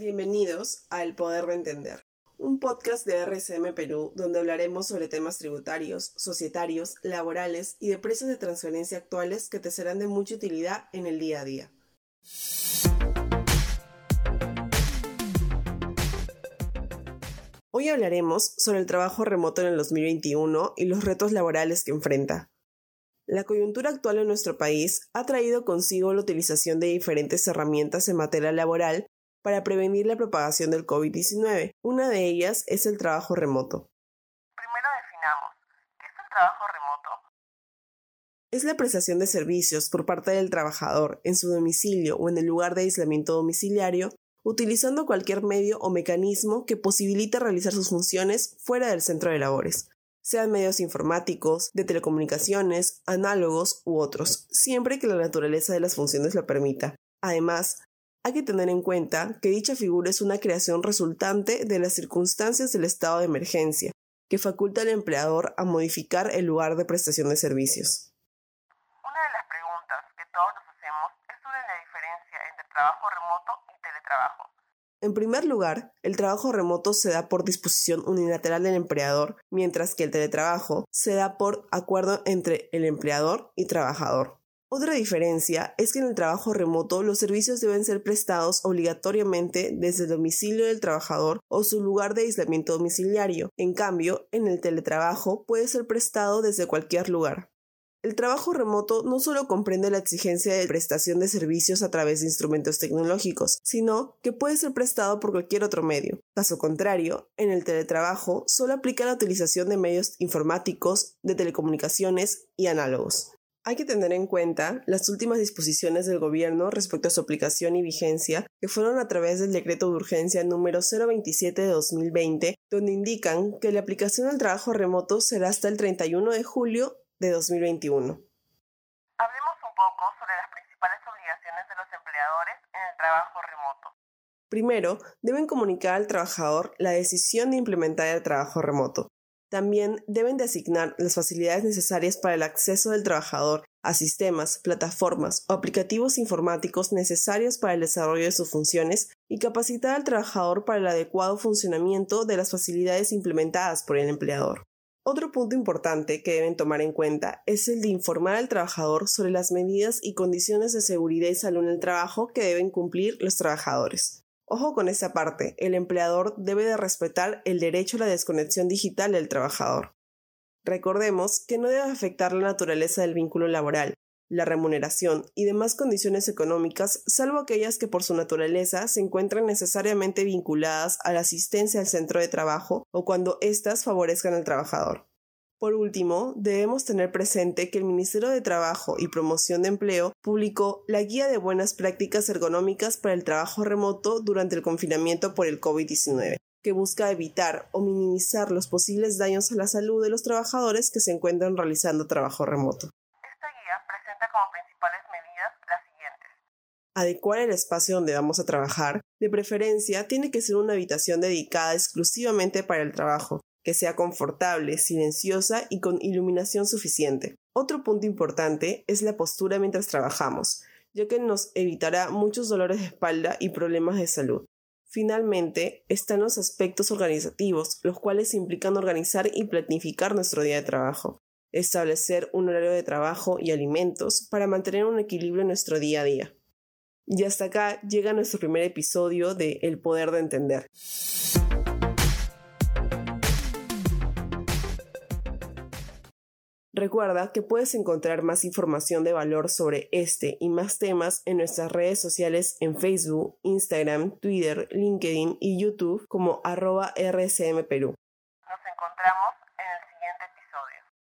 Bienvenidos a El Poder de Entender, un podcast de RCM Perú donde hablaremos sobre temas tributarios, societarios, laborales y de precios de transferencia actuales que te serán de mucha utilidad en el día a día. Hoy hablaremos sobre el trabajo remoto en el 2021 y los retos laborales que enfrenta. La coyuntura actual en nuestro país ha traído consigo la utilización de diferentes herramientas en materia laboral para prevenir la propagación del COVID-19. Una de ellas es el trabajo remoto. Primero definamos, ¿qué es el trabajo remoto? Es la prestación de servicios por parte del trabajador en su domicilio o en el lugar de aislamiento domiciliario, utilizando cualquier medio o mecanismo que posibilite realizar sus funciones fuera del centro de labores, sean medios informáticos, de telecomunicaciones, análogos u otros, siempre que la naturaleza de las funciones lo permita. Además, hay que tener en cuenta que dicha figura es una creación resultante de las circunstancias del estado de emergencia, que faculta al empleador a modificar el lugar de prestación de servicios. Una de las preguntas que todos nos hacemos es sobre la diferencia entre trabajo remoto y teletrabajo. En primer lugar, el trabajo remoto se da por disposición unilateral del empleador, mientras que el teletrabajo se da por acuerdo entre el empleador y trabajador. Otra diferencia es que en el trabajo remoto los servicios deben ser prestados obligatoriamente desde el domicilio del trabajador o su lugar de aislamiento domiciliario. En cambio, en el teletrabajo puede ser prestado desde cualquier lugar. El trabajo remoto no solo comprende la exigencia de prestación de servicios a través de instrumentos tecnológicos, sino que puede ser prestado por cualquier otro medio. Caso contrario, en el teletrabajo solo aplica la utilización de medios informáticos, de telecomunicaciones y análogos. Hay que tener en cuenta las últimas disposiciones del Gobierno respecto a su aplicación y vigencia, que fueron a través del Decreto de Urgencia número 027 de 2020, donde indican que la aplicación del trabajo remoto será hasta el 31 de julio de 2021. Hablemos un poco sobre las principales obligaciones de los empleadores en el trabajo remoto. Primero, deben comunicar al trabajador la decisión de implementar el trabajo remoto. También deben de asignar las facilidades necesarias para el acceso del trabajador a sistemas, plataformas o aplicativos informáticos necesarios para el desarrollo de sus funciones y capacitar al trabajador para el adecuado funcionamiento de las facilidades implementadas por el empleador. Otro punto importante que deben tomar en cuenta es el de informar al trabajador sobre las medidas y condiciones de seguridad y salud en el trabajo que deben cumplir los trabajadores. Ojo con esa parte, el empleador debe de respetar el derecho a la desconexión digital del trabajador. Recordemos que no debe afectar la naturaleza del vínculo laboral, la remuneración y demás condiciones económicas, salvo aquellas que por su naturaleza se encuentran necesariamente vinculadas a la asistencia al centro de trabajo o cuando éstas favorezcan al trabajador. Por último, debemos tener presente que el Ministerio de Trabajo y Promoción de Empleo publicó la Guía de Buenas Prácticas Ergonómicas para el Trabajo Remoto durante el confinamiento por el COVID-19, que busca evitar o minimizar los posibles daños a la salud de los trabajadores que se encuentran realizando trabajo remoto. Esta guía presenta como principales medidas las siguientes. Adecuar el espacio donde vamos a trabajar, de preferencia, tiene que ser una habitación dedicada exclusivamente para el trabajo, que sea confortable, silenciosa y con iluminación suficiente. Otro punto importante es la postura mientras trabajamos, ya que nos evitará muchos dolores de espalda y problemas de salud. Finalmente, están los aspectos organizativos, los cuales implican organizar y planificar nuestro día de trabajo, establecer un horario de trabajo y alimentos para mantener un equilibrio en nuestro día a día. Y hasta acá llega nuestro primer episodio de El Poder de Entender. Recuerda que puedes encontrar más información de valor sobre este y más temas en nuestras redes sociales en Facebook, Instagram, Twitter, LinkedIn y YouTube como arroba RSM Perú. Nos encontramos